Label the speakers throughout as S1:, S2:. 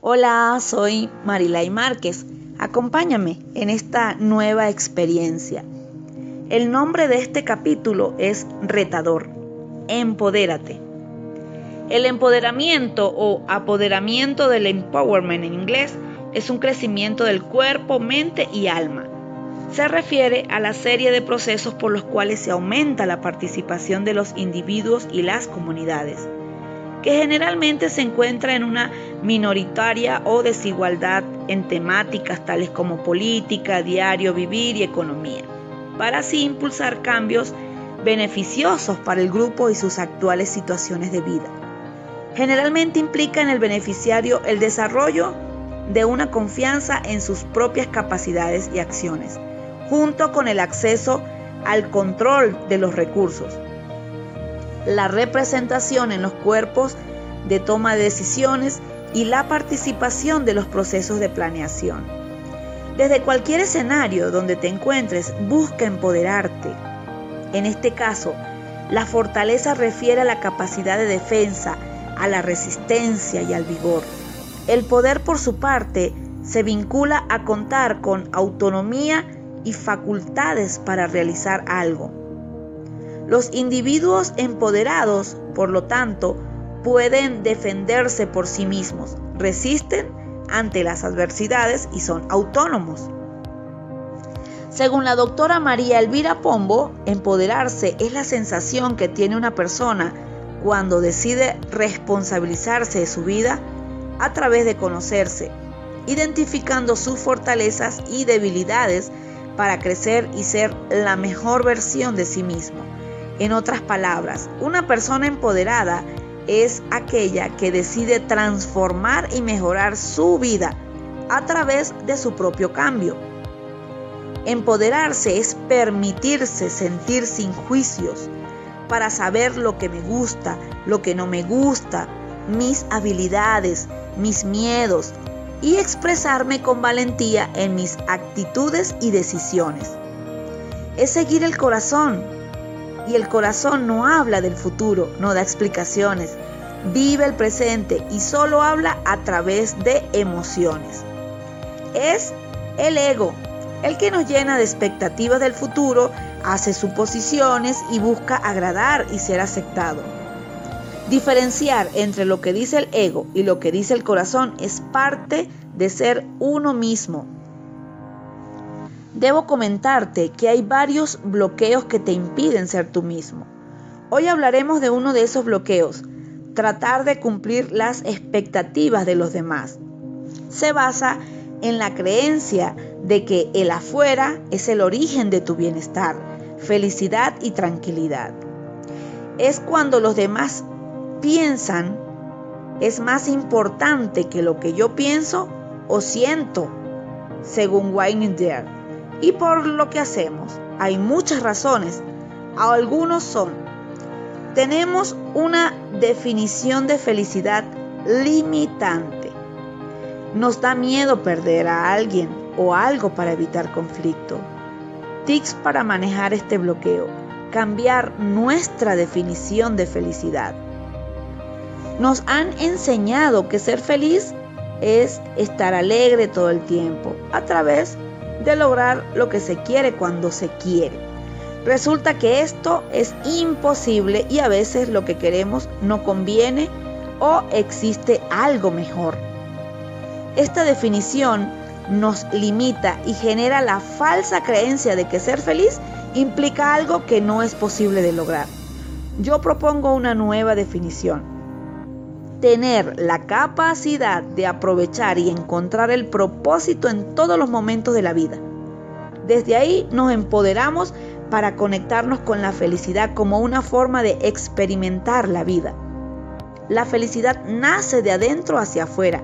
S1: Hola, soy Marilay Márquez. Acompáñame en esta nueva experiencia. El nombre de este capítulo es Retador. Empodérate. El empoderamiento o apoderamiento del empowerment en inglés es un crecimiento del cuerpo, mente y alma. Se refiere a la serie de procesos por los cuales se aumenta la participación de los individuos y las comunidades que generalmente se encuentra en una minoritaria o desigualdad en temáticas tales como política, diario vivir y economía, para así impulsar cambios beneficiosos para el grupo y sus actuales situaciones de vida. Generalmente implica en el beneficiario el desarrollo de una confianza en sus propias capacidades y acciones, junto con el acceso al control de los recursos, la representación en los cuerpos de toma de decisiones y la participación de los procesos de planeación. Desde cualquier escenario donde te encuentres, busca empoderarte. En este caso, la fortaleza refiere a la capacidad de defensa, a la resistencia y al vigor. El poder, por su parte, se vincula a contar con autonomía y facultades para realizar algo. Los individuos empoderados, por lo tanto, pueden defenderse por sí mismos, resisten ante las adversidades y son autónomos. Según la doctora María Elvira Pombo, empoderarse es la sensación que tiene una persona cuando decide responsabilizarse de su vida a través de conocerse, identificando sus fortalezas y debilidades para crecer y ser la mejor versión de sí mismo. En otras palabras, una persona empoderada es aquella que decide transformar y mejorar su vida a través de su propio cambio. Empoderarse es permitirse sentir sin juicios para saber lo que me gusta, lo que no me gusta, mis habilidades, mis miedos y expresarme con valentía en mis actitudes y decisiones. Es seguir el corazón, y el corazón no habla del futuro, no da explicaciones. Vive el presente y solo habla a través de emociones. Es el ego, el que nos llena de expectativas del futuro, hace suposiciones y busca agradar y ser aceptado. Diferenciar entre lo que dice el ego y lo que dice el corazón es parte de ser uno mismo, debo comentarte que hay varios bloqueos que te impiden ser tú mismo. Hoy hablaremos de uno de esos bloqueos, tratar de cumplir las expectativas de los demás. Se basa en la creencia de que el afuera es el origen de tu bienestar, felicidad y tranquilidad. Es cuando los demás piensan es más importante que lo que yo pienso o siento, según Wayne Dare y por lo que hacemos. Hay muchas razones. Algunos son, tenemos una definición de felicidad limitante. Nos da miedo perder a alguien o algo para evitar conflicto. Tips para manejar este bloqueo. Cambiar nuestra definición de felicidad. Nos han enseñado que ser feliz es estar alegre todo el tiempo a través de lograr lo que se quiere cuando se quiere. Resulta que esto es imposible y a veces lo que queremos no conviene o existe algo mejor. Esta definición nos limita y genera la falsa creencia de que ser feliz implica algo que no es posible de lograr. Yo propongo una nueva definición tener la capacidad de aprovechar y encontrar el propósito en todos los momentos de la vida. Desde ahí nos empoderamos para conectarnos con la felicidad como una forma de experimentar la vida. La felicidad nace de adentro hacia afuera.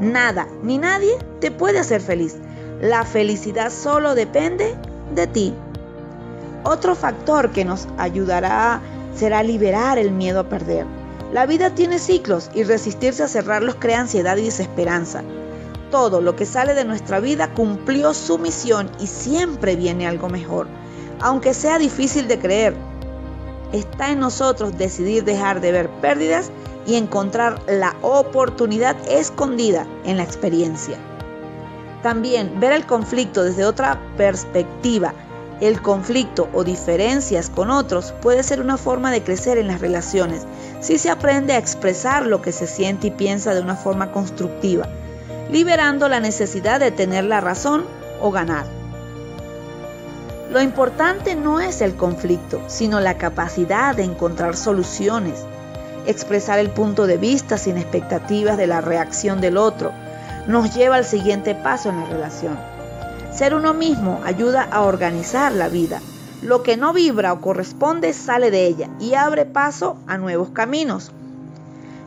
S1: Nada ni nadie te puede hacer feliz. La felicidad solo depende de ti. Otro factor que nos ayudará será liberar el miedo a perder. La vida tiene ciclos y resistirse a cerrarlos crea ansiedad y desesperanza. Todo lo que sale de nuestra vida cumplió su misión y siempre viene algo mejor, aunque sea difícil de creer. está en nosotros decidir dejar de ver pérdidas y encontrar la oportunidad escondida en la experiencia. También ver el conflicto desde otra perspectiva, el conflicto o diferencias con otros puede ser una forma de crecer en las relaciones si se aprende a expresar lo que se siente y piensa de una forma constructiva, liberando la necesidad de tener la razón o ganar. Lo importante no es el conflicto, sino la capacidad de encontrar soluciones, expresar el punto de vista sin expectativas de la reacción del otro, nos lleva al siguiente paso en la relación. Ser uno mismo ayuda a organizar la vida. Lo que no vibra o corresponde sale de ella y abre paso a nuevos caminos.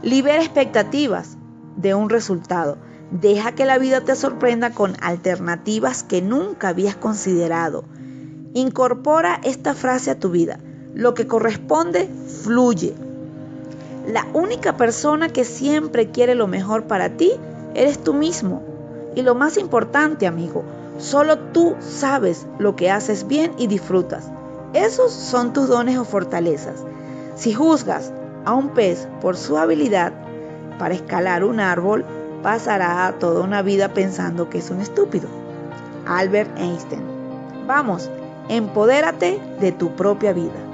S1: Libera expectativas de un resultado. Deja que la vida te sorprenda con alternativas que nunca habías considerado. Incorpora esta frase a tu vida. Lo que corresponde, fluye. La única persona que siempre quiere lo mejor para ti eres tú mismo. Y lo más importante, amigo, solo tú sabes lo que haces bien y disfrutas. Esos son tus dones o fortalezas. Si juzgas a un pez por su habilidad para escalar un árbol, pasará toda una vida pensando que es un estúpido. Albert Einstein. Vamos, empodérate de tu propia vida.